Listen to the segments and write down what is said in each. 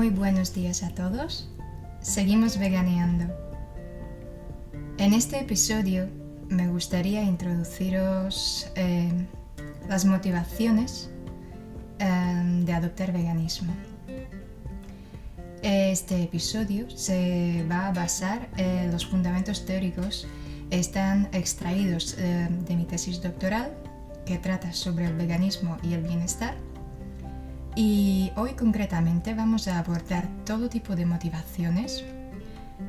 Muy buenos días a todos. Seguimos veganeando. En este episodio me gustaría introduciros eh, las motivaciones eh, de adoptar veganismo. Este episodio se va a basar en los fundamentos teóricos están extraídos eh, de mi tesis doctoral que trata sobre el veganismo y el bienestar y hoy concretamente vamos a abordar todo tipo de motivaciones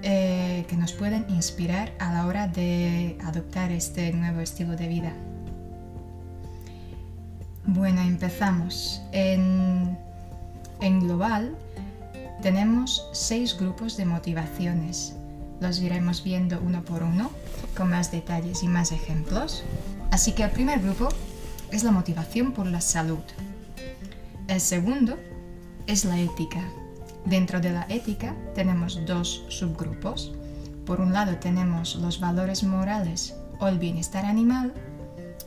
eh, que nos pueden inspirar a la hora de adoptar este nuevo estilo de vida. Bueno, empezamos. En, en global tenemos seis grupos de motivaciones. Los iremos viendo uno por uno, con más detalles y más ejemplos. Así que el primer grupo es la motivación por la salud. El segundo es la ética. Dentro de la ética tenemos dos subgrupos. Por un lado tenemos los valores morales o el bienestar animal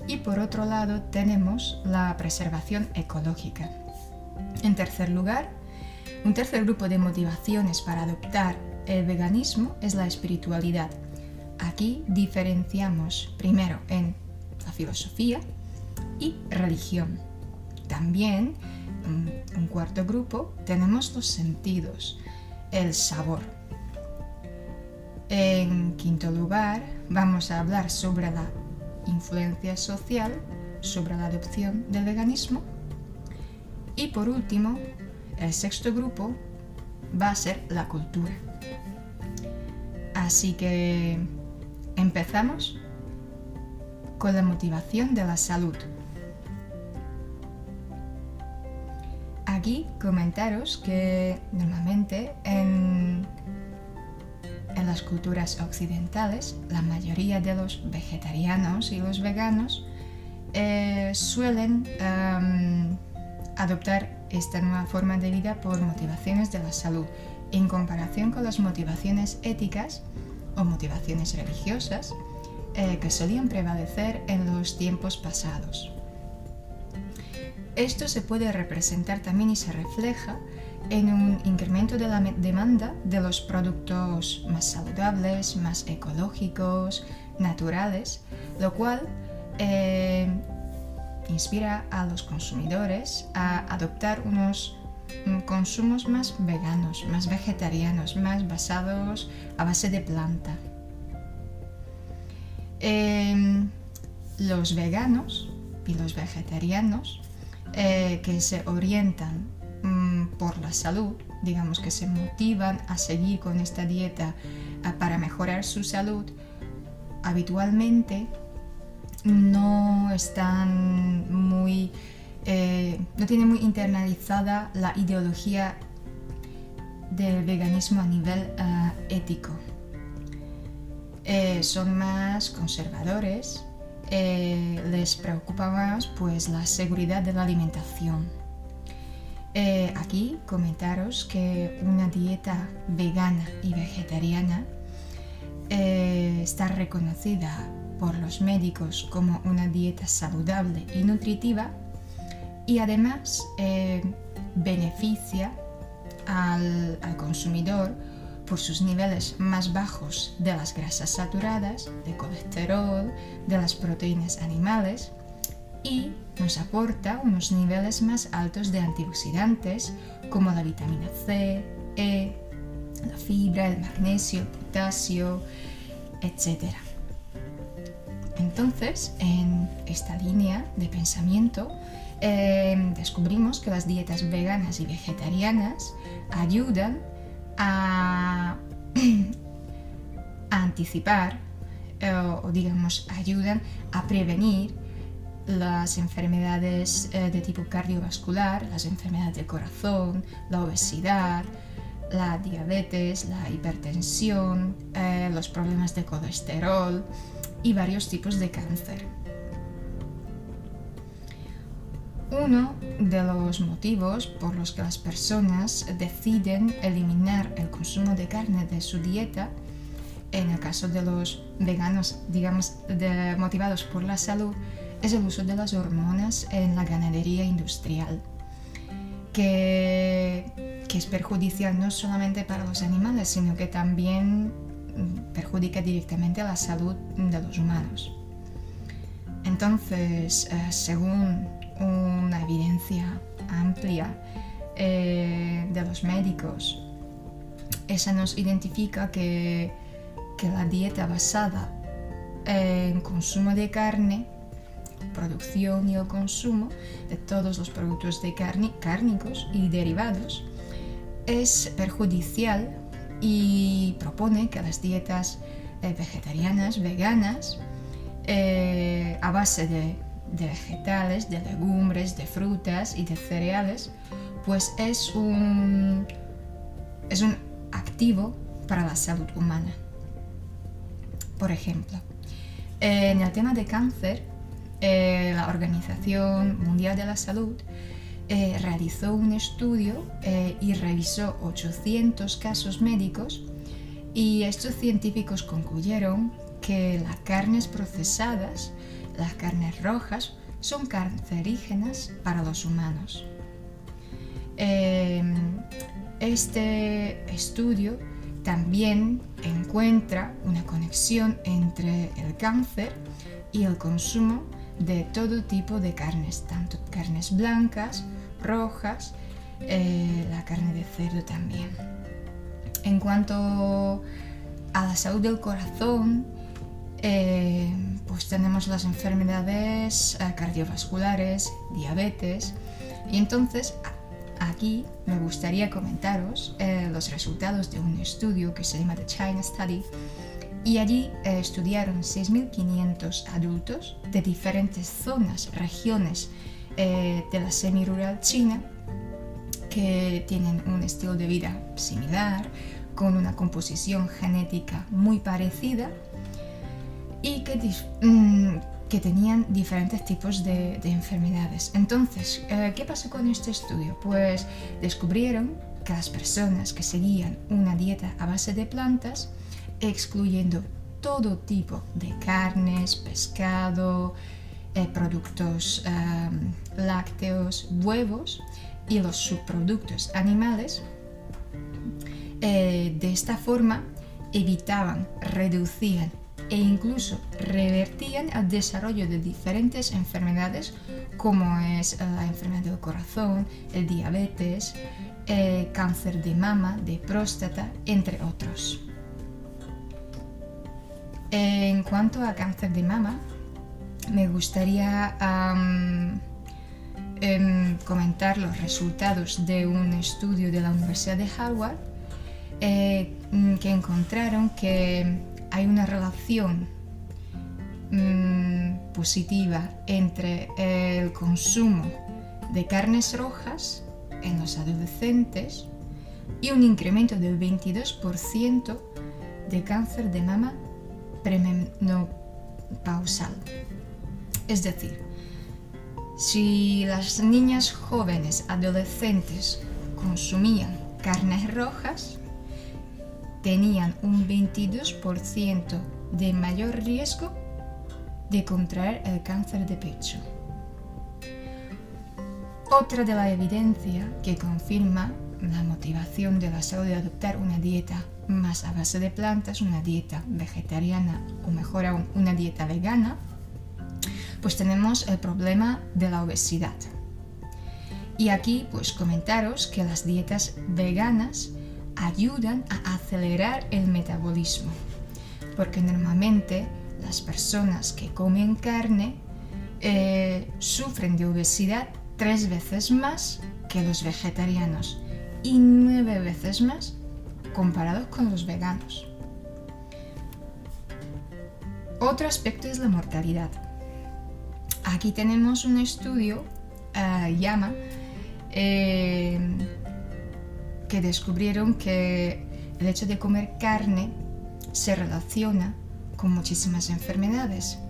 y por otro lado tenemos la preservación ecológica. En tercer lugar, un tercer grupo de motivaciones para adoptar el veganismo es la espiritualidad. Aquí diferenciamos primero en la filosofía y religión. También un cuarto grupo tenemos los sentidos, el sabor. En quinto lugar, vamos a hablar sobre la influencia social, sobre la adopción del veganismo. Y por último, el sexto grupo va a ser la cultura. Así que empezamos con la motivación de la salud. Aquí comentaros que normalmente en, las culturas occidentales la mayoría de los vegetarianos y los veganos eh, suelen em, adoptar esta nueva forma de vida por motivaciones de la salud en comparación con las motivaciones éticas o motivaciones religiosas eh, que solían prevalecer en los tiempos pasados. Esto se puede representar también y se refleja en un incremento de la demanda de los productos más saludables, más ecológicos, naturales, lo cual eh, inspira a los consumidores a adoptar unos mm, consumos más veganos, más vegetarianos, más basados a base de planta. Em, los veganos y los vegetarianos eh, que se orientan mm, por la salud, digamos que se motivan a seguir con esta dieta para mejorar su salud, habitualmente no están muy, eh, no tienen muy internalizada la ideología del veganismo a nivel eh, ético. son más conservadores, eh, les preocupa más pues la seguridad de la alimentación. Eh, aquí comentaros que una dieta vegana y vegetariana eh, está reconocida por los médicos como una dieta saludable y nutritiva y además beneficia al consumidor por sus niveles más bajos de las grasas saturadas, de colesterol, de las proteínas animales y nos aporta unos niveles más altos de antioxidantes como la vitamina C, E, la fibra, el magnesio, el potasio, etc. Entonces, en esta línea de pensamiento, eh, descubrimos que las dietas veganas y vegetarianas ayudan a, anticipar eh, o digamos ayudan a prevenir las enfermedades eh, de tipo cardiovascular, las enfermedades del corazón, la obesidad, la diabetes, la hipertensión, eh, los problemas de colesterol y varios tipos de cáncer. Uno de los motivos por los que las personas deciden eliminar el consumo de carne de su dieta, en el caso de los veganos, digamos, motivados por la salud, es el uso de las hormonas en la ganadería industrial, que, es perjudicial no solamente para los animales, sino que también mm, perjudica directamente la salud de los humanos. Entonces, eh, según una evidencia amplia eh, de los médicos, esa nos identifica que, que la dieta basada en consumo de carne, producción y el consumo de todos los productos de carne, cárnicos y derivados, es perjudicial y propone que las dietas eh, vegetarianas, veganas, eh, a base de, vegetales, de legumbres, de frutas y de cereales, pues es un, es un activo para la salud humana. Por ejemplo, en el tema de cáncer, eh, la Organización Mundial de la Salud eh, realizó un estudio eh, y revisó 800 casos médicos y estos científicos concluyeron que las carnes procesadas, las carnes rojas, son cancerígenas para los humanos. Em, este estudio también encuentra una conexión entre el cáncer y el consumo de todo tipo de carnes, tanto carnes blancas, rojas, eh, la carne de cerdo también. En cuanto a la salud del corazón, eh, pues tenemos las enfermedades eh, cardiovasculares, diabetes, y entonces aquí me gustaría comentaros los resultados de un estudio que se llama The China Study, y allí estudiaron 6.500 adultos de diferentes zonas, regiones eh, de la semi-rural china que tienen un estilo de vida similar, con una composición genética muy parecida y que, mm, que tenían diferentes tipos de, enfermedades. Entonces, eh, ¿qué pasó con este estudio? Pues descubrieron que las personas que seguían una dieta a base de plantas, excluyendo todo tipo de carnes, pescado, eh, productos em, lácteos, huevos y los subproductos animales. Eh, de esta forma evitaban, reducían e incluso revertían el desarrollo de diferentes enfermedades como es eh, la enfermedad del corazón, el diabetes, el cáncer de mama, de próstata, entre otros. En cuanto a cáncer de mama, me gustaría em, comentar los resultados de un estudio de la Universidad de Harvard eh, que encontraron que hay una relación mm, positiva entre el consumo de carnes rojas en los adolescentes y un incremento del 22% de cáncer de mama premenopausal. Es decir, si las niñas jóvenes adolescentes consumían carnes rojas, tenían un 22% de mayor riesgo de contraer el cáncer de pecho. Otra de la evidencia que confirma la motivación de la salud de adoptar una dieta más a base de plantas, una dieta vegetariana o mejor aún una dieta vegana, pues tenemos el problema de la obesidad. Y aquí pues comentaros que las dietas veganas ayudan a acelerar el metabolismo, porque normalmente las personas que comen carne eh, sufren de obesidad tres veces más que los vegetarianos y nueve veces más comparados con los veganos. Otro aspecto es la mortalidad. Aquí tenemos un estudio, uh, llama, eh, que descubrieron que el hecho de comer carne se relaciona con muchísimas enfermedades.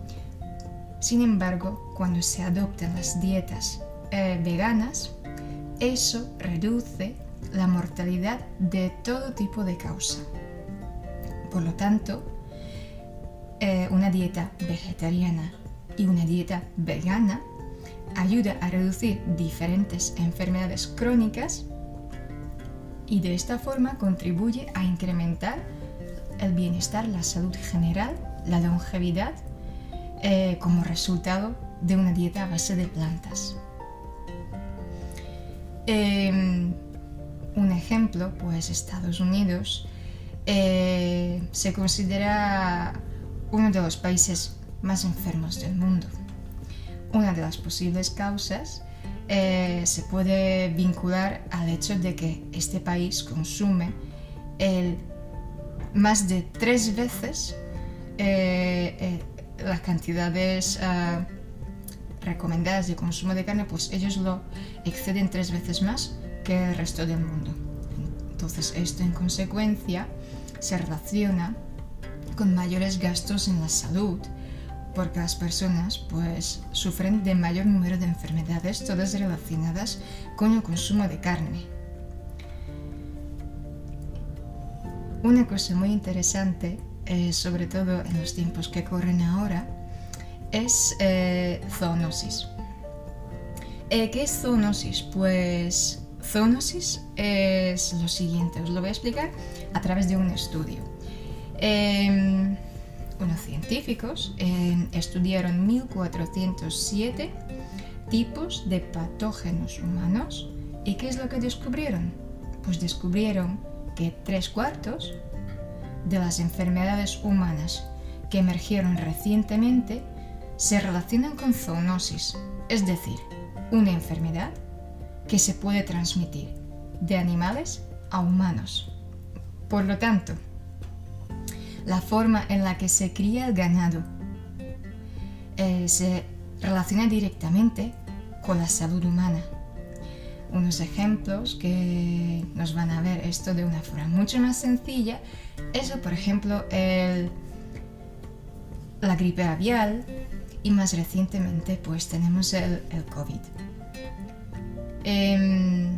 Sin embargo, cuando se adoptan las dietas eh, veganas, eso reduce la mortalidad de todo tipo de causa. Por lo tanto, eh, una dieta vegetariana y una dieta vegana ayuda a reducir diferentes enfermedades crónicas y de esta forma contribuye a incrementar el bienestar, la salud general, la longevidad, eh, como resultado de una dieta a base de plantas. Em, un ejemplo, pues Estados Unidos eh, se considera uno de los países más enfermos del mundo. Una de las posibles causas eh, se puede vincular al hecho de que este país consume más de tres veces eh, las cantidades recomendadas de consumo de carne, pues ellos lo exceden tres veces más que el resto del mundo. Entonces esto en consecuencia se relaciona con mayores gastos en la salud, porque las personas pues sufren de mayor número de enfermedades, todas relacionadas con el consumo de carne. Una cosa muy interesante, eh, sobre todo en los tiempos que corren ahora, es eh, zoonosis. Eh, ¿Qué es zoonosis? Pues zoonosis es lo siguiente, os lo voy a explicar a través de un estudio. Em, unos científicos estudiaron 1407 tipos de patógenos humanos y ¿qué es lo que descubrieron? Pues descubrieron que tres cuartos de las enfermedades humanas que emergieron recientemente se relacionan con zoonosis, es decir, una enfermedad que se puede transmitir de animales a humanos. Por lo tanto, la forma en la que se cría el ganado eh, se relaciona directamente con la salud humana. Unos ejemplos que nos van a ver esto de una forma mucho más sencilla es, por ejemplo, la gripe avial, y más recientemente pues tenemos el, COVID. Em,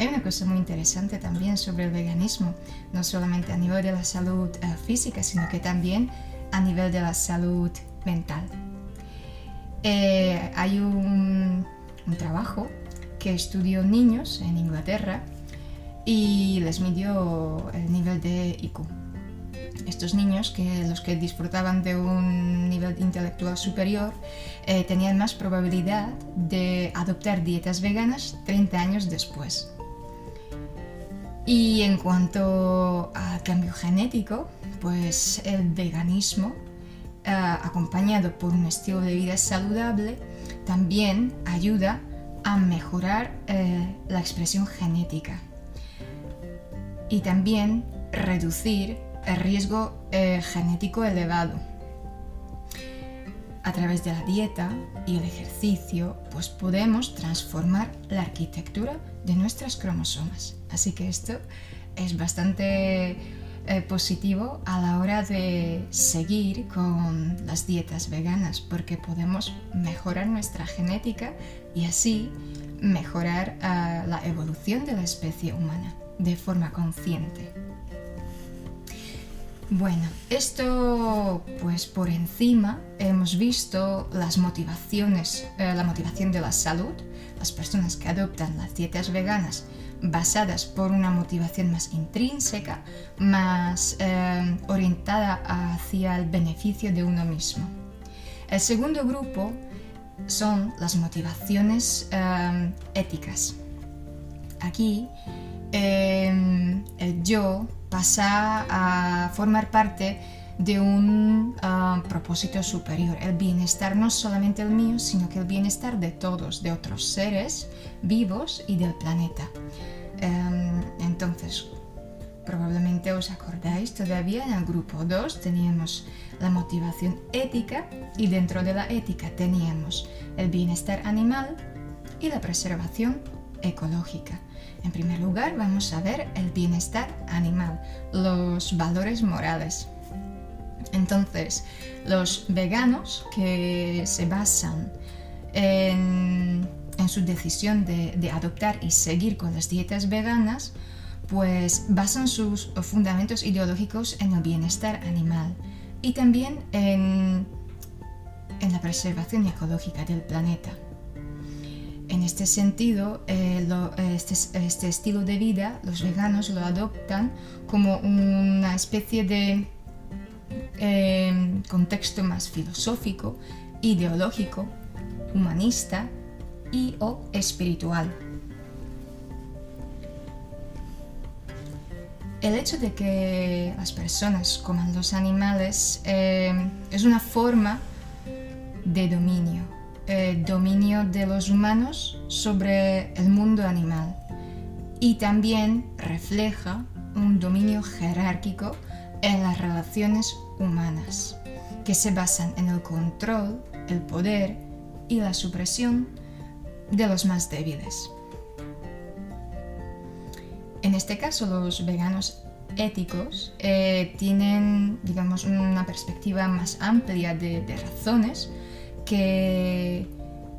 hay una cosa muy interesante también sobre el veganismo, no solamente a nivel de la salud eh, física, sino que también a nivel de la salud mental. Eh, hay un, trabajo que estudió niños en Inglaterra y les midió el nivel de IQ estos niños, que los que disfrutaban de un nivel intelectual superior, eh, tenían más probabilidad de adoptar dietas veganas 30 años después. Y en cuanto al cambio genético, pues el veganismo, eh, acompañado por un estilo de vida saludable, también ayuda a mejorar eh, la expresión genética y también reducir el riesgo eh, genético elevado. A través de la dieta y el ejercicio, pues podemos transformar la arquitectura de nuestras cromosomas. Así que esto es bastante eh, positivo a la hora de seguir con las dietas veganas, porque podemos mejorar nuestra genética y así mejorar eh, la evolución de la especie humana de forma consciente. Bueno, esto pues por encima hemos visto las motivaciones, eh, la motivación de la salud, las personas que adoptan las dietas veganas basadas por una motivación más intrínseca, más eh, orientada hacia el beneficio de uno mismo. El segundo grupo son las motivaciones eh, éticas. Aquí el yo pasa a formar parte de un ah, propósito superior, el bienestar no solamente el mío, sino que el bienestar de todos, de otros seres vivos y del planeta. Em, entonces, probablemente os acordáis, todavía en el grupo 2 teníamos la motivación ética y dentro de la ética teníamos el bienestar animal y la preservación ecológica. En primer lugar, vamos a ver el bienestar animal, los valores morales. Entonces, los veganos que se basan en, su decisión de, adoptar y seguir con las dietas veganas, pues basan sus fundamentos ideológicos en el bienestar animal y también en la preservación ecológica del planeta. en este sentido, eh, este, este, estilo de vida los veganos lo adoptan como una especie de contexto más filosófico, ideológico, humanista y o espiritual. El hecho de que las personas coman los animales eh, es una forma de dominio, eh, dominio de los humanos sobre el mundo animal y también refleja un dominio jerárquico en las relaciones humanas, que se basan en el control, el poder y la supresión de los más débiles. En este caso, los veganos éticos eh, tienen, digamos, una perspectiva más amplia de, razones que,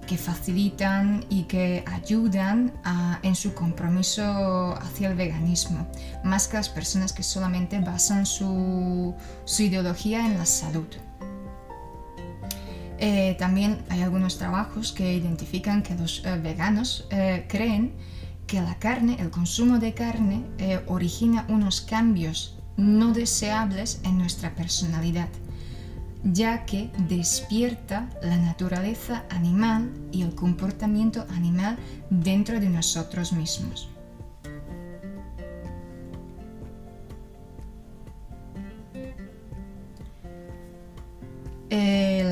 que, facilitan y que ayudan en su compromiso hacia el veganismo, más que las personas que solamente basan su, ideología en la salud. Eh, también hay algunos trabajos que identifican que los eh, veganos creen que la carne, el consumo de carne, eh, origina unos cambios no deseables en nuestra personalidad, ya que despierta la naturaleza animal y el comportamiento animal dentro de nosotros mismos.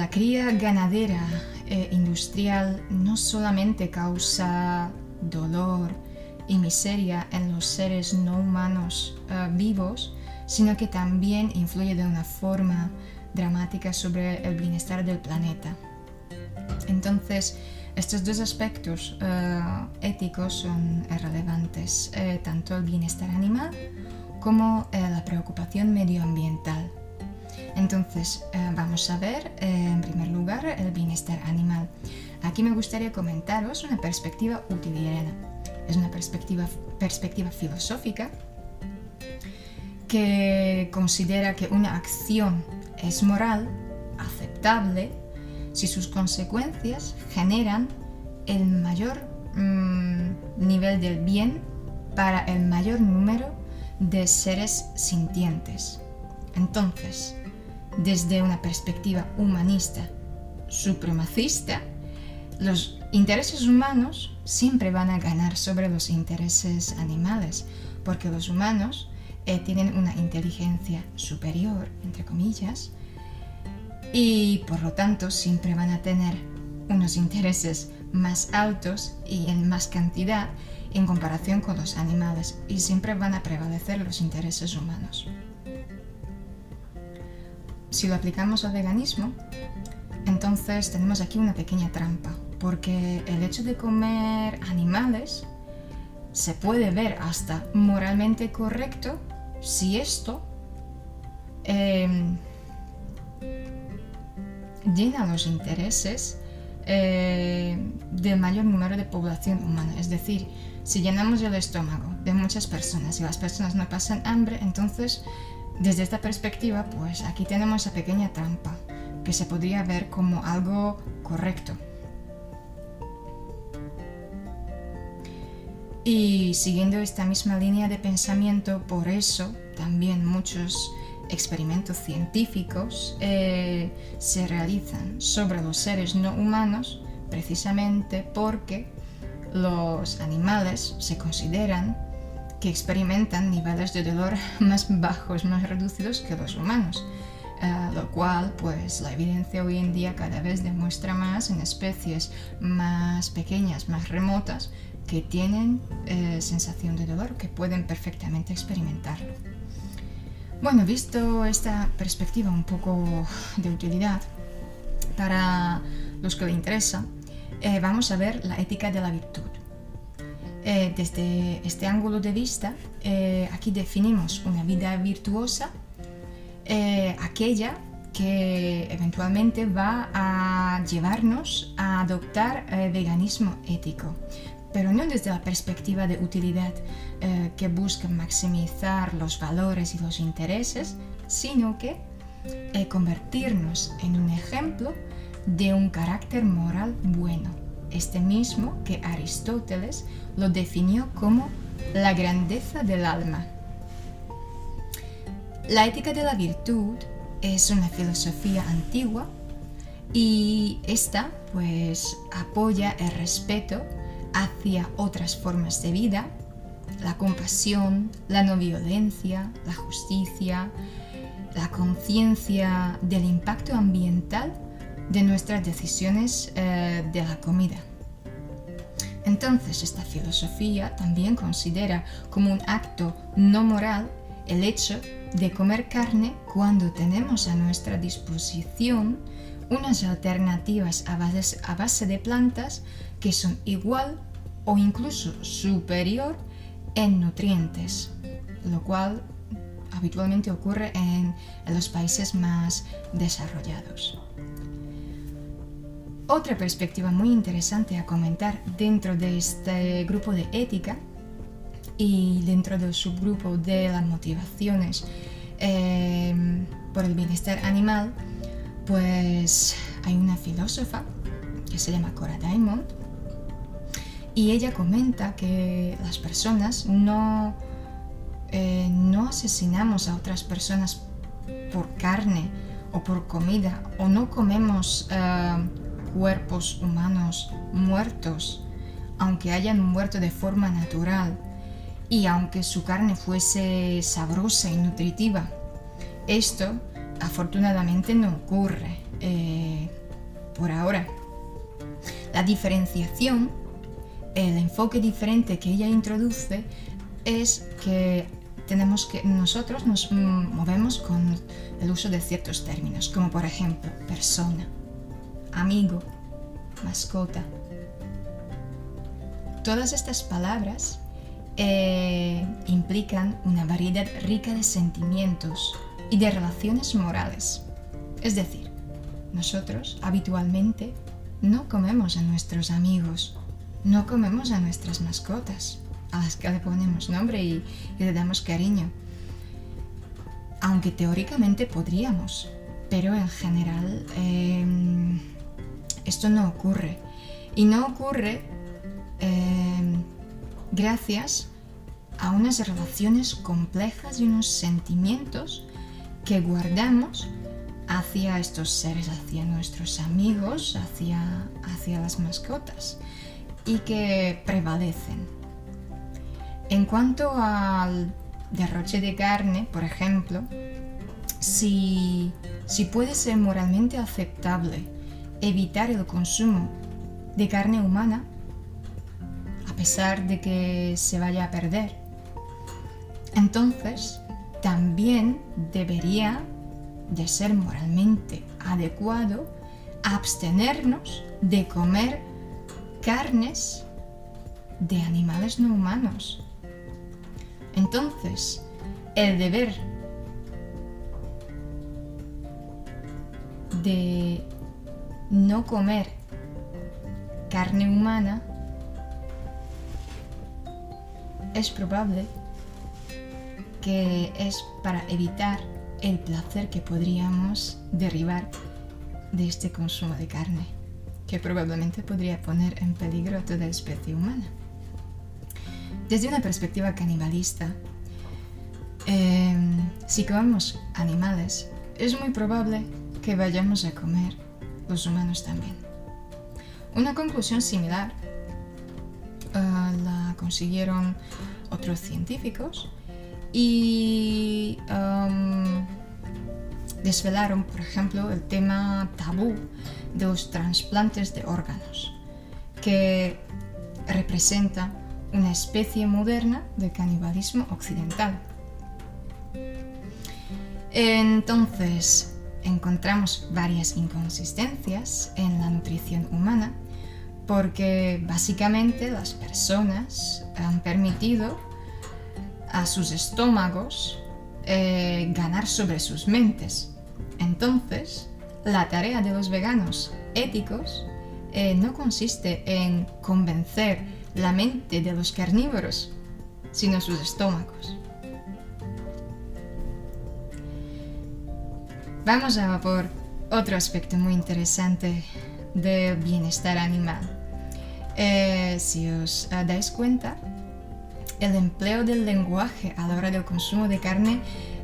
La cría ganadera e industrial no solamente causa dolor, y miseria en los seres no humanos eh, vivos, sino que también influye de una forma dramática sobre el bienestar del planeta. Entonces, estos dos aspectos eh, éticos son relevantes, eh, tanto el bienestar animal como la preocupación medioambiental. Entonces, vamos a ver en primer lugar el bienestar animal. Aquí me gustaría comentaros una perspectiva utilitaria es una perspectiva, perspectiva filosófica que considera que una acción es moral, aceptable, si sus consecuencias generan el mayor mm, nivel del bien para el mayor número de seres sintientes. Entonces, desde una perspectiva humanista supremacista, los intereses humanos siempre van a ganar sobre los intereses animales, porque los humanos eh, tienen una inteligencia superior, entre comillas, y por lo tanto siempre van a tener unos intereses más altos y en más cantidad en comparación con los animales y siempre van a prevalecer los intereses humanos. Si lo aplicamos al veganismo, entonces tenemos aquí una pequeña trampa, porque el hecho de comer animales se puede ver hasta moralmente correcto si esto em, llena los intereses eh, del mayor número de población humana. Es decir, si llenamos el estómago de muchas personas y las personas no pasan hambre, entonces desde esta perspectiva, pues aquí tenemos esa pequeña trampa que se podría ver como algo correcto. Y siguiendo esta misma línea de pensamiento, por eso también muchos experimentos científicos eh, se realizan sobre los seres no humanos precisamente porque los animales se consideran que experimentan niveles de dolor más bajos, más reducidos que los humanos. Eh, lo cual pues la evidencia hoy en día cada vez demuestra más en especies más pequeñas, más remotas, que tienen eh, sensación de dolor, que pueden perfectamente experimentarlo. Bueno, visto esta perspectiva un poco de utilidad para los que le interesa, eh, vamos a ver la ética de la virtud. Eh, desde este ángulo de vista, aquí definimos una vida virtuosa, aquella que eventualmente va a llevarnos a adoptar veganismo ético, pero no desde la perspectiva de utilidad eh, que busca maximizar los valores y los intereses, sino que eh, convertirnos en un ejemplo de un carácter moral bueno, este mismo que Aristóteles lo definió como la grandeza del alma. La ética de la virtud es una filosofía antigua y esta pues apoya el respeto hacia otras formas de vida, la compasión, la no violencia, la justicia, la conciencia del impacto ambiental de nuestras decisiones eh, de la comida. Entonces, esta filosofía también considera como un acto no moral el hecho de comer carne cuando tenemos a nuestra disposición unas alternativas a base, a base de plantas que son igual o incluso superior en nutrientes, lo cual habitualmente ocurre en, los países más desarrollados. Otra perspectiva muy interesante a comentar dentro de este grupo de ética y dentro del subgrupo de las motivaciones eh, por el bienestar animal, pues hay una filósofa que se llama Cora Diamond y ella comenta que las personas no eh, no asesinamos a otras personas por carne o por comida o no comemos eh, cuerpos humanos muertos, aunque hayan muerto de forma natural y aunque su carne fuese sabrosa y nutritiva. Esto afortunadamente no ocurre eh, por ahora. La diferenciación, el enfoque diferente que ella introduce es que tenemos que nosotros nos movemos con el uso de ciertos términos, como por ejemplo persona, amigo, mascota. Todas estas palabras eh, implican una variedad rica de sentimientos y de relaciones morales. Es decir, nosotros habitualmente no comemos a nuestros amigos, no comemos a nuestras mascotas a las que le ponemos nombre y, le damos cariño. Aunque teóricamente podríamos, pero en general em, esto no ocurre. Y no ocurre em, gracias a unas relaciones complejas y unos sentimientos que guardamos hacia estos seres, hacia nuestros amigos, hacia, hacia las mascotas y que prevalecen. En cuanto al derroche de carne, por ejemplo, si, puede ser moralmente aceptable evitar el consumo de carne humana, a pesar de que se vaya a perder, entonces también debería de ser moralmente adecuado abstenernos de comer carnes de animales no humanos. Entonces, el deber de no comer carne humana es probable que es para evitar el placer que podríamos derribar de este consumo de carne, que probablemente podría poner en peligro a toda especie humana. Desde una perspectiva canibalista, em, si comemos animales, es muy probable que vayamos a comer los humanos también. Una conclusión similar eh, la consiguieron otros científicos y em, desvelaron, por ejemplo, el tema tabú de los trasplantes de órganos, que representa una especie moderna de canibalismo occidental. Entonces, encontramos varias inconsistencias en la nutrición humana porque básicamente las personas han permitido a sus estómagos eh, ganar sobre sus mentes. Entonces, la tarea de los veganos éticos eh, no consiste en convencer la mente de los carnívoros, sino sus estómagos. Vamos a por otro aspecto muy interesante del bienestar animal. Eh, si os eh, dais cuenta, el empleo del lenguaje a la hora del consumo de carne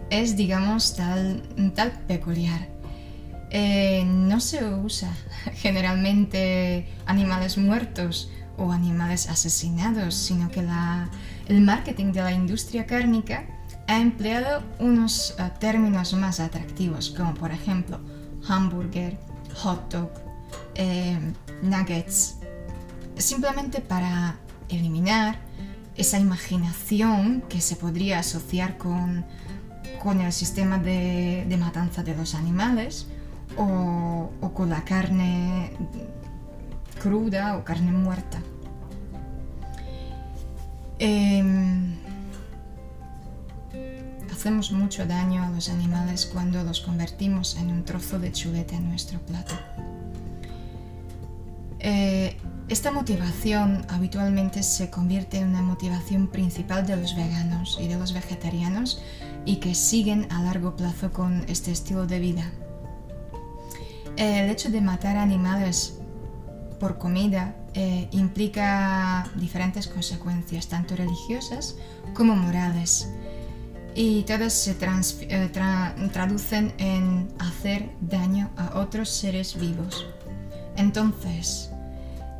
es, digamos, tal, tal peculiar. Eh, no se usa generalmente animales muertos o animales asesinados, sino que el marketing de la industria cárnica ha empleado unos eh, términos más atractivos, como por ejemplo hamburger, hot dog, eh, nuggets, simplemente para eliminar esa imaginación que se podría asociar con, con el sistema de, matanza de los animales o, con la carne cruda o carne muerta. Em, hacemos mucho daño a los animales cuando los convertimos en un trozo de chuleta en nuestro plato. Eh, esta motivación habitualmente se convierte en una motivación principal de los veganos y de los vegetarianos y que siguen a largo plazo con este estilo de vida. El hecho de matar animales por comida eh, implica diferentes consecuencias, tanto religiosas como morales, y todas se eh, traducen en hacer daño a otros seres vivos. Entonces,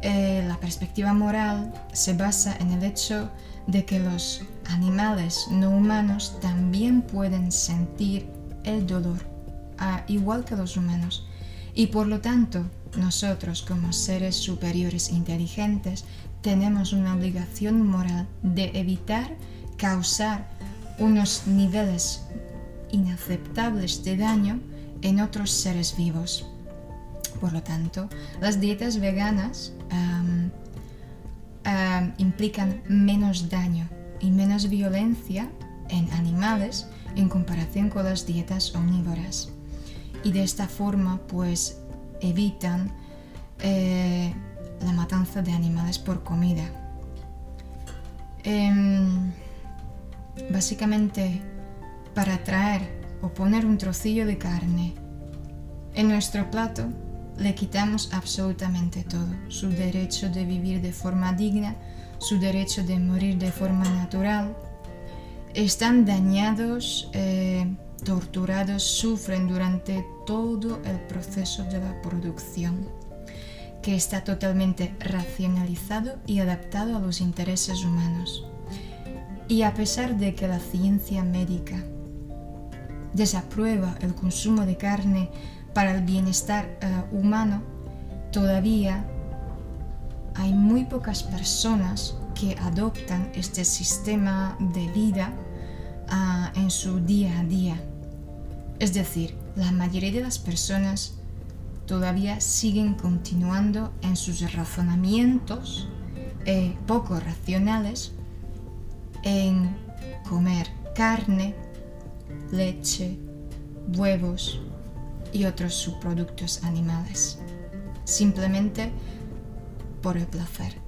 eh, la perspectiva moral se basa en el hecho de que los animales no humanos también pueden sentir el dolor, igual que los humanos. Y por lo tanto, nosotros como seres superiores inteligentes tenemos una obligación moral de evitar causar unos niveles inaceptables de daño en otros seres vivos. Por lo tanto, las dietas veganas implican menos daño y menos violencia en animales en comparación con las dietas omnívoras. Y de esta forma, pues, evitan eh, la matanza de animales por comida. Em, básicamente, para traer o poner un trocillo de carne en nuestro plato, le quitamos absolutamente todo, su derecho de vivir de forma digna, su derecho de morir de forma natural. Están dañados, eh, torturados, sufren durante todo el proceso de la producción, que está totalmente racionalizado y adaptado a los intereses humanos. Y a pesar de que la ciencia médica desaprueba el consumo de carne para el bienestar eh, humano, todavía hay muy pocas personas que adoptan este sistema de vida ah, en su día a día. Es decir, la mayoría de las personas todavía siguen continuando en sus razonamientos eh, poco racionales en comer carne, leche, huevos, y otros subproductos animales, simplemente por el placer.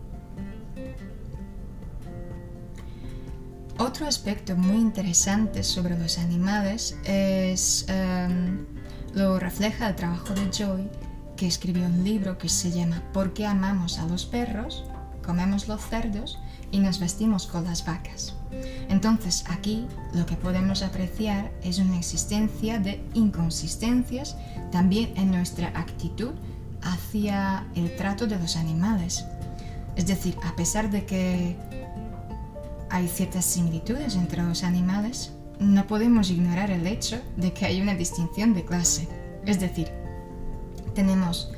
Otro aspecto muy interesante sobre los animales es em, lo refleja el trabajo de Joy, que escribió un libro que se llama ¿Por qué amamos a los perros? Comemos los cerdos y nos vestimos con las vacas. Entonces aquí lo que podemos apreciar es una existencia de inconsistencias también en nuestra actitud hacia el trato de los animales. Es decir, a pesar de que hay ciertas similitudes entre los animales, no podemos ignorar el hecho de que hay una distinción de clase. Es decir, tenemos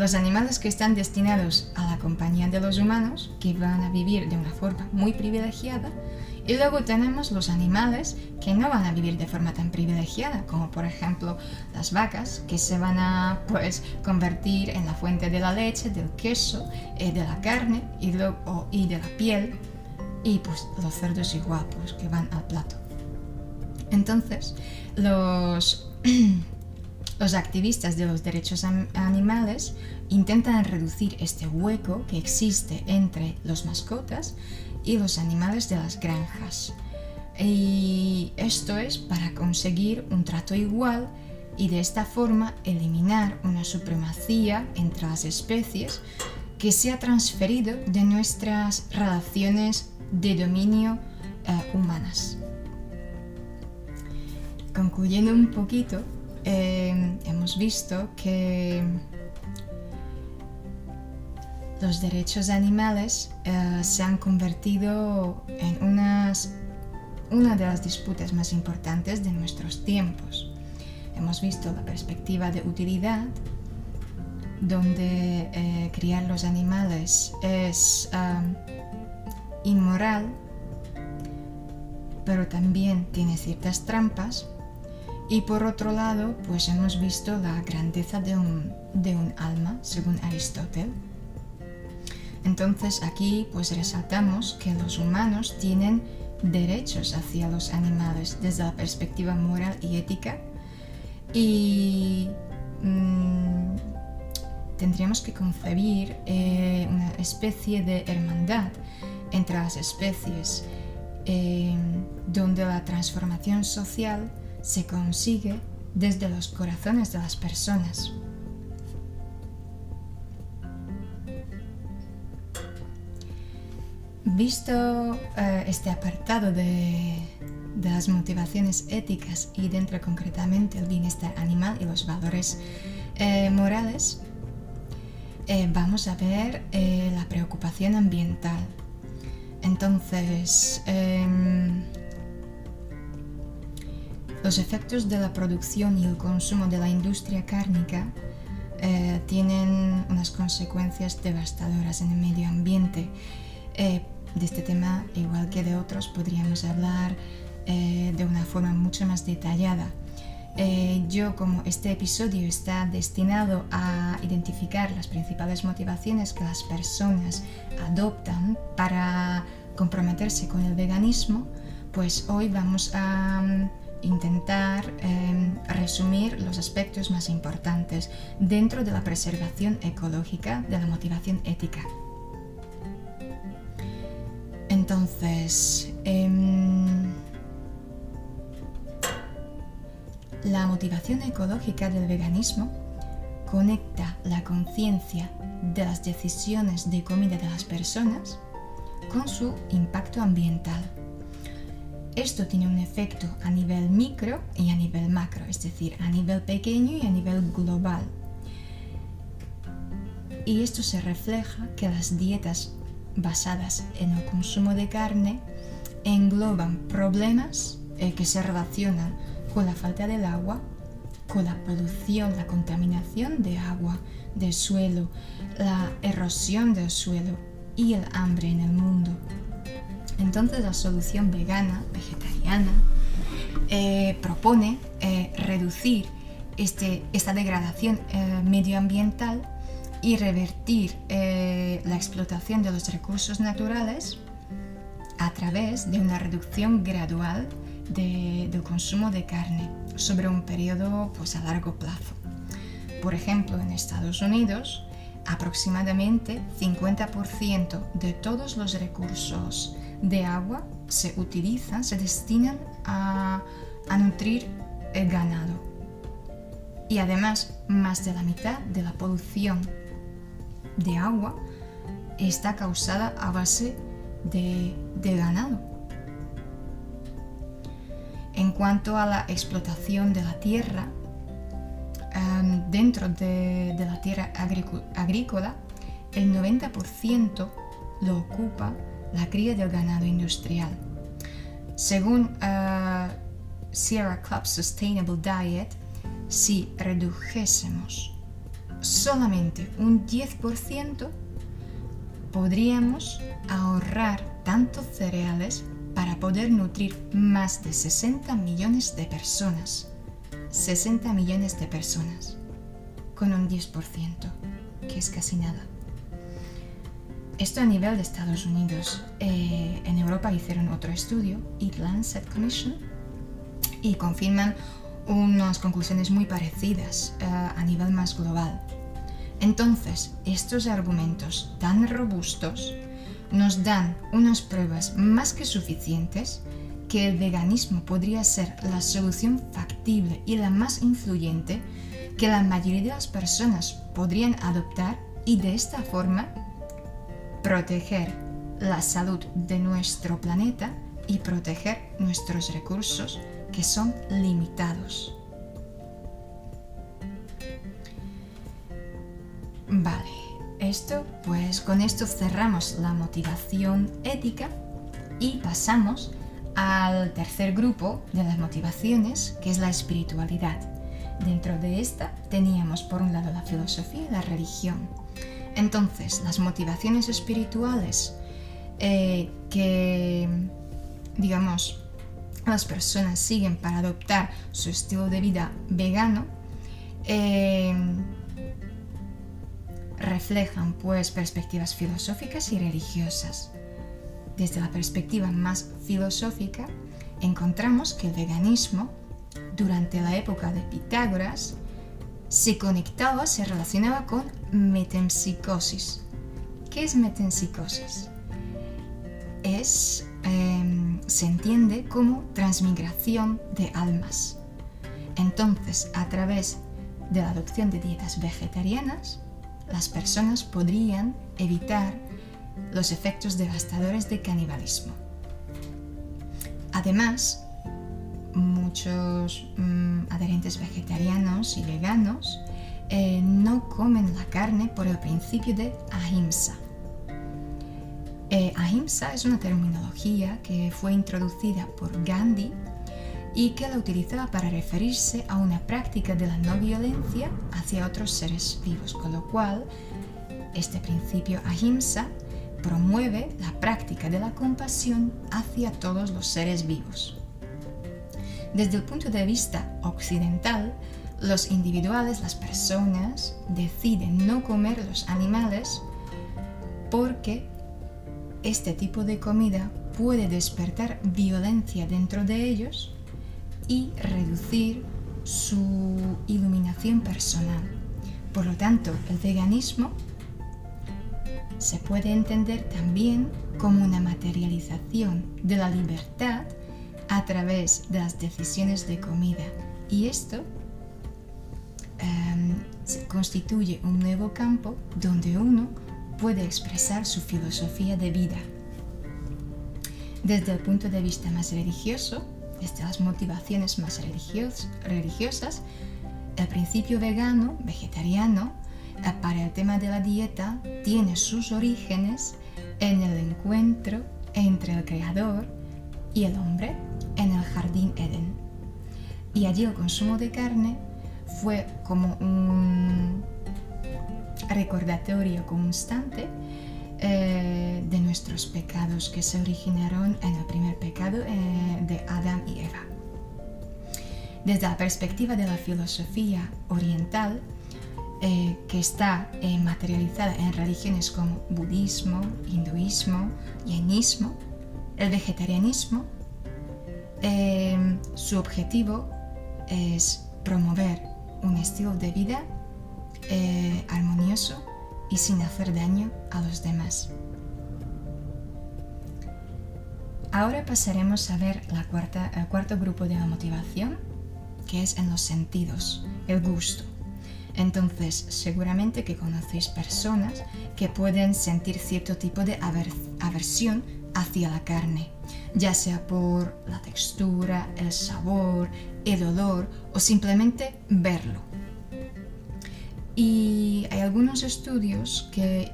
los animales que están destinados a la compañía de los humanos, que van a vivir de una forma muy privilegiada, y luego tenemos los animales que no van a vivir de forma tan privilegiada, como por ejemplo las vacas, que se van a pues, convertir en la fuente de la leche, del queso, eh, de la carne y, de la piel, y pues los cerdos igual, pues que van al plato. Entonces, los Los activistas de los derechos animales intentan reducir este hueco que existe entre los mascotas y los animales de las granjas. Y esto es para conseguir un trato igual y de esta forma eliminar una supremacía entre las especies que se ha transferido de nuestras relaciones de dominio eh, humanas. Concluyendo un poquito, eh, hemos visto que los derechos animales eh, se han convertido en una de las disputas más importantes de nuestros tiempos. Hemos visto la perspectiva de utilidad, donde eh, criar los animales es inmoral, pero también tiene ciertas trampas. Y por otro lado, pues hemos visto la grandeza de un, de un alma, según Aristóteles. Entonces aquí pues resaltamos que los humanos tienen derechos hacia los animales desde la perspectiva moral y ética. Y mm, tendríamos que concebir eh, una especie de hermandad entre las especies eh, donde la transformación social se consigue desde los corazones de las personas. Visto eh, este apartado de, las motivaciones éticas y dentro concretamente el bienestar animal y los valores eh, morales, eh, vamos a ver la preocupación ambiental. Entonces, em, los efectos de la producción y el consumo de la industria cárnica tienen unas consecuencias devastadoras en el medio ambiente de este tema, igual que de otros, podríamos hablar eh, de una forma mucho más detallada. Eh, yo, como este episodio está destinado a identificar las principales motivaciones que las personas adoptan para comprometerse con el veganismo, pues hoy vamos a mm, intentar em, resumir los aspectos más importantes dentro de la preservación ecológica de la motivación ética. Entonces, em, la motivación ecológica del veganismo conecta la conciencia de las decisiones de comida de las personas con su impacto ambiental. Esto tiene un efecto a nivel micro y a nivel macro, es decir, a nivel pequeño y a nivel global. Y esto se refleja que las dietas basadas en el consumo de carne engloban problemas eh, que se relacionan con la falta del agua, con la polución, la contaminación de agua, del suelo, la erosión del suelo y el hambre en el mundo. Entonces la solución vegana, vegetariana, eh, propone eh, reducir este, esta degradación medioambiental y revertir eh, la explotación de los recursos naturales a través de una reducción gradual del consumo de carne sobre un periodo pues, a largo plazo. Por ejemplo, en Estados Unidos, aproximadamente 50% de todos los recursos de agua se utilizan, se destinan a, a nutrir el ganado. Y además, más de la mitad de la polución de agua está causada a base de, ganado. En cuanto a la explotación de la tierra, em, dentro de, la tierra agrícola, el 90% lo ocupa la cría del ganado industrial. Según eh, Sierra Club Sustainable Diet, si redujésemos solamente un 10%, podríamos ahorrar tantos cereales para poder nutrir más de 60 millones de personas. 60 millones de personas, con un 10%, que es casi nada. Esto a nivel de Estados Unidos. Eh, en Europa hicieron otro estudio, Eat Lancet Commission, y confirman unas conclusiones muy parecidas eh, a nivel más global. Entonces, estos argumentos tan robustos nos dan unas pruebas más que suficientes que el veganismo podría ser la solución factible y la más influyente que la mayoría de las personas podrían adoptar y de esta forma proteger la salud de nuestro planeta y proteger nuestros recursos que son limitados. Vale, esto pues con esto cerramos la motivación ética y pasamos al tercer grupo de las motivaciones, que es la espiritualidad. Dentro de esta teníamos por un lado la filosofía y la religión. Entonces, las motivaciones espirituales eh, que, digamos, las personas siguen para adoptar su estilo de vida vegano, eh, reflejan pues perspectivas filosóficas y religiosas. Desde la perspectiva más filosófica, encontramos que el veganismo, durante la época de Pitágoras, se conectaba, se relacionaba con metempsicosis. ¿Qué es metempsicosis? Es, em, se entiende como transmigración de almas. Entonces, a través de la adopción de dietas vegetarianas, las personas podrían evitar los efectos devastadores de canibalismo. Además, muchos mm, adherentes vegetarianos y veganos eh, no comen la carne por el principio de ahimsa. Eh, ahimsa es una terminología que fue introducida por Gandhi y que la utilizaba para referirse a una práctica de la no violencia hacia otros seres vivos, con lo cual este principio ahimsa promueve la práctica de la compasión hacia todos los seres vivos. Desde el punto de vista occidental, los individuales, las personas, deciden no comer los animales porque este tipo de comida puede despertar violencia dentro de ellos y reducir su iluminación personal. Por lo tanto, el veganismo se puede entender también como una materialización de la libertad a través de las decisiones de comida. Y esto em, constituye un nuevo campo donde uno puede expresar su filosofía de vida. Desde el punto de vista más religioso, desde las motivaciones más religiosas, el principio vegano, vegetariano, eh, para el tema de la dieta tiene sus orígenes en el encuentro entre el Creador y el hombre en el jardín Eden. Y allí el consumo de carne fue como un recordatorio constante eh, de nuestros pecados que se originaron en el primer pecado eh, de Adán y Eva. Desde la perspectiva de la filosofía oriental, eh, que está materializada en religiones como budismo, hinduismo, jainismo, el vegetarianismo, eh, su objetivo es promover un estilo de vida armonioso y sin hacer daño a los demás. Ahora pasaremos a ver la cuarta, el cuarto grupo de la motivación, que es en los sentidos, el gusto. Entonces, seguramente que conocéis personas que pueden sentir cierto tipo de aversión hacia la carne, ya sea por la textura, el sabor, el olor o simplemente verlo. Y hay algunos estudios que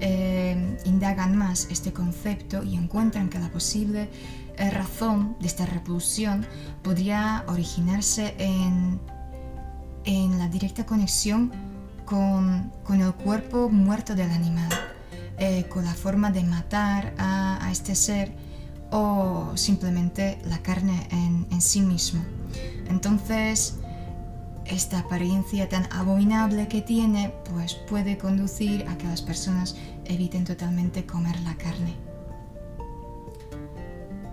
eh, indagan más este concepto y encuentran que la posible eh, razón de esta repulsión podría originarse en en la directa conexión con, el cuerpo muerto del animal, eh, con la forma de matar a, este ser o simplemente la carne en, sí mismo. Entonces, esta apariencia tan abominable que tiene, pues puede conducir a que las personas eviten totalmente comer la carne.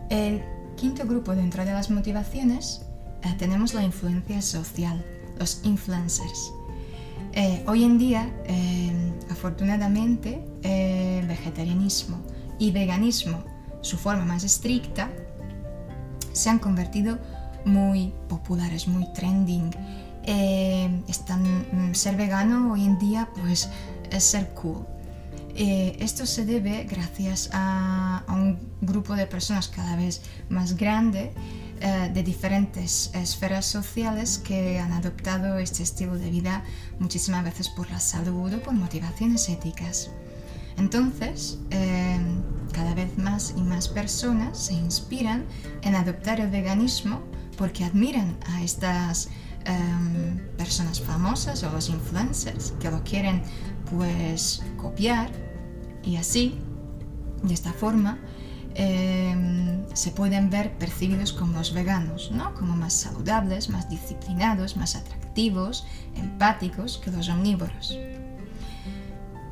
El quinto grupo dentro de las motivaciones eh, tenemos la influencia social los influencers. Eh, hoy en día, eh, afortunadamente, el vegetarianismo y veganismo, su forma más estricta, se han convertido muy populares, muy trending. Eh, están, mm, ser vegano hoy en día pues es ser cool. Eh, esto se debe gracias a, un grupo de personas cada vez más grande eh, de diferentes esferas sociales que han adoptado este estilo de vida muchísimas veces por la salud o por motivaciones éticas. Entonces, eh, cada vez más y más personas se inspiran en adoptar el veganismo porque admiran a estas personas famosas o los influencers que lo quieren pues copiar y así, de esta forma, em, se pueden ver percibidos como los veganos, ¿no? como más saludables, más disciplinados, más atractivos, empáticos que los omnívoros.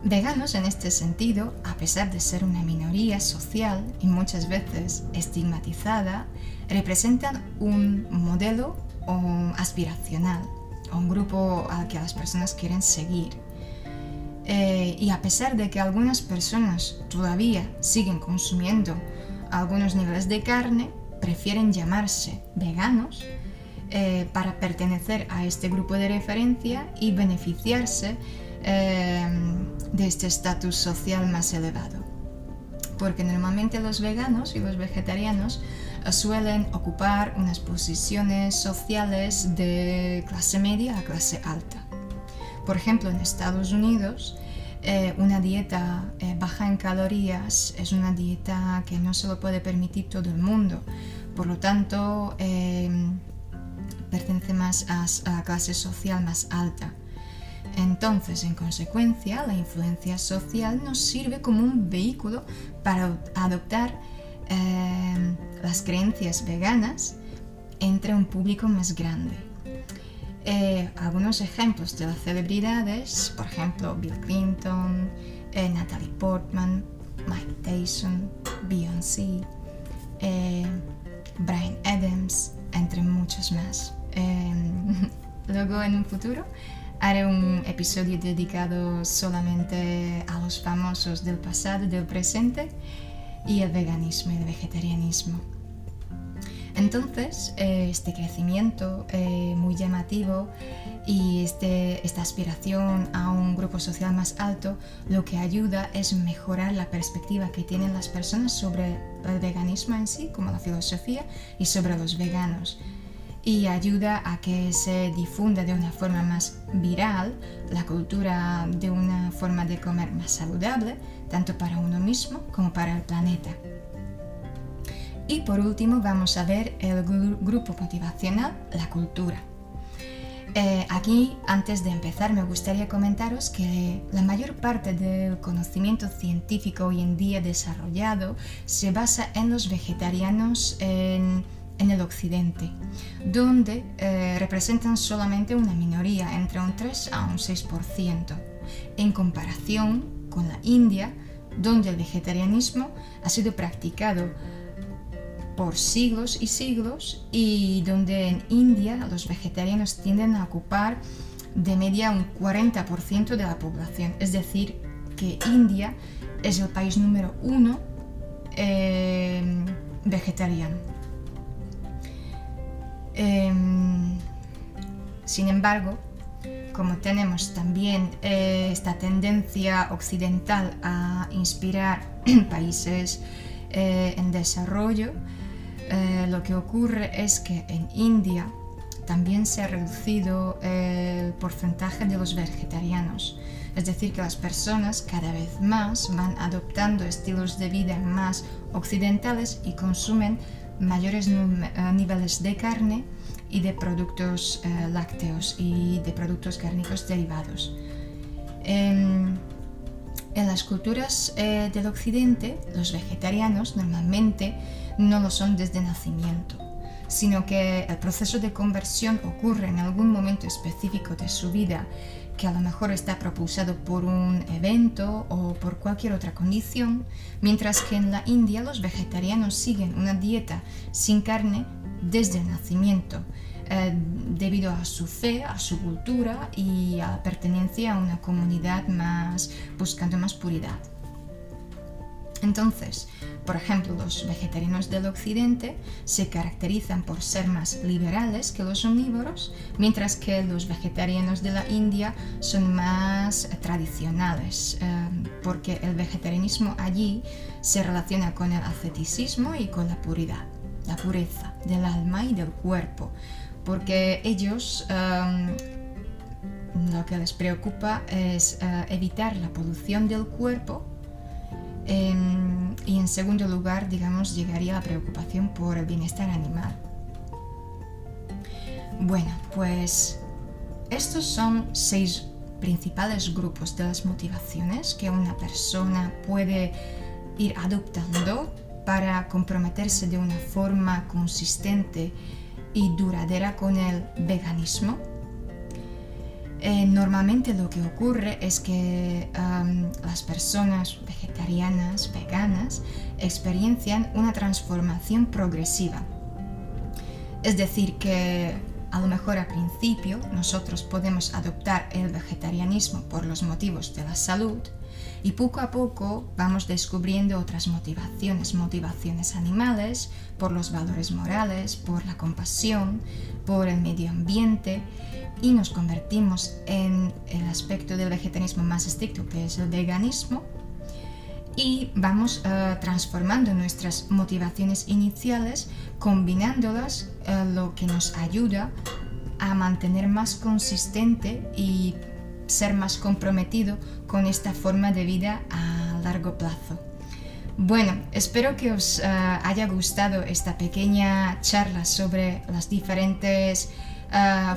Veganos en este sentido, a pesar de ser una minoría social y muchas veces estigmatizada, representan un modelo aspiracional, o un grupo al que las personas quieren seguir eh, y a pesar de que algunas personas todavía siguen consumiendo algunos niveles de carne, prefieren llamarse veganos eh, para pertenecer a este grupo de referencia y beneficiarse eh, de este estatus social más elevado. Porque normalmente los veganos y los vegetarianos suelen ocupar unas posiciones sociales de clase media a clase alta. Por ejemplo, en Estados Unidos, eh, una dieta eh, baja en calorías es una dieta que no se lo puede permitir todo el mundo. Por lo tanto, em, pertenece más a, la clase social más alta. Entonces, en consecuencia, la influencia social nos sirve como un vehículo para adoptar em, las creencias veganas entre un público más grande. Eh, algunos ejemplos de las celebridades, por ejemplo Bill Clinton, eh, Natalie Portman, Mike Tyson, Beyoncé, eh, Brian Adams, entre muchos más. luego en un futuro haré un episodio dedicado solamente a los famosos del pasado del presente y el veganismo y el vegetarianismo. Entonces, eh, este crecimiento eh, muy llamativo y este, esta aspiración a un grupo social más alto lo que ayuda es mejorar la perspectiva que tienen las personas sobre el veganismo en sí, como la filosofía, y sobre los veganos. Y ayuda a que se difunda de una forma más viral la cultura de una forma de comer más saludable, tanto para uno mismo como para el planeta. Y por último vamos a ver el grupo motivacional, la cultura. Eh, aquí, antes de empezar, me gustaría comentaros que la mayor parte del conocimiento científico hoy en día desarrollado se basa en los vegetarianos en, el occidente, donde eh, representan solamente una minoría, entre un 3 a un 6%, en comparación con la India, donde el vegetarianismo ha sido practicado por siglos y siglos y donde en India los vegetarianos tienden a ocupar de media un 40% de la población. Es decir, que India es el país número uno eh, vegetariano. Em, sin embargo, como tenemos también eh, esta tendencia occidental a inspirar países eh, en desarrollo, eh, lo que ocurre es que en India también se ha reducido el porcentaje de los vegetarianos. Es decir, que las personas cada vez más van adoptando estilos de vida más occidentales y consumen mayores eh, niveles de carne y de productos eh, lácteos y de productos cárnicos derivados. En, en las culturas del occidente, los vegetarianos normalmente no lo son desde nacimiento, sino que el proceso de conversión ocurre en algún momento específico de su vida que a lo mejor está propulsado por un evento o por cualquier otra condición, mientras que en la India los vegetarianos siguen una dieta sin carne desde el nacimiento, eh, debido a su fe, a su cultura y a la pertenencia a una comunidad más buscando más puridad. Entonces, por ejemplo, los vegetarianos del occidente se caracterizan por ser más liberales que los omnívoros, mientras que los vegetarianos de la India son más tradicionales, eh, porque el vegetarianismo allí se relaciona con el asceticismo y con la puridad, la pureza del alma y del cuerpo, porque ellos eh, lo que les preocupa es eh, evitar la polución del cuerpo Y en segundo lugar, digamos, llegaría la preocupación por el bienestar animal. Bueno, pues estos son seis principales grupos de las motivaciones que una persona puede ir adoptando para comprometerse de una forma consistente y duradera con el veganismo eh, normalmente lo que ocurre es que las personas vegetarianas, veganas, experiencian una transformación progresiva. Es decir, que a lo mejor al principio nosotros podemos adoptar el vegetarianismo por los motivos de la salud y poco a poco vamos descubriendo otras motivaciones, motivaciones animales, por los valores morales, por la compasión, por el medio ambiente y nos convertimos en el aspecto del vegetarianismo más estricto que es el veganismo y vamos uh, transformando nuestras motivaciones iniciales combinándolas uh, lo que nos ayuda a mantener más consistente y ser más comprometido con esta forma de vida a largo plazo. Bueno, espero que os uh, haya gustado esta pequeña charla sobre las diferentes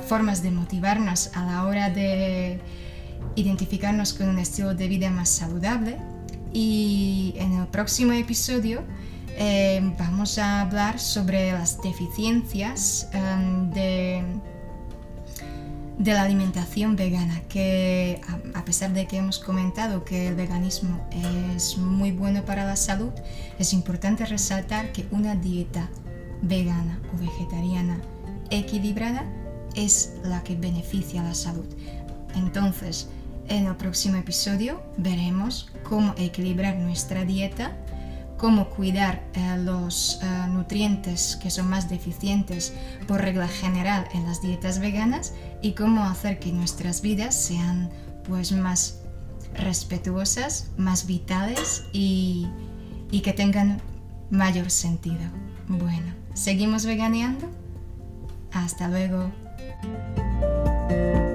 formas de motivarnos a la hora de identificarnos con un estilo de vida más saludable. Y en el próximo episodio eh, vamos a hablar sobre las deficiencias em, de, de la alimentación vegana, que a, pesar de que hemos comentado que el veganismo es muy bueno para la salud, es importante resaltar que una dieta vegana o vegetariana equilibrada es la que beneficia la salud. Entonces, en el próximo episodio veremos cómo equilibrar nuestra dieta, cómo cuidar eh, los eh, nutrientes que son más deficientes por regla general en las dietas veganas y cómo hacer que nuestras vidas sean pues más respetuosas, más vitales y, y que tengan mayor sentido. Bueno, ¿seguimos veganeando? Hasta luego. Música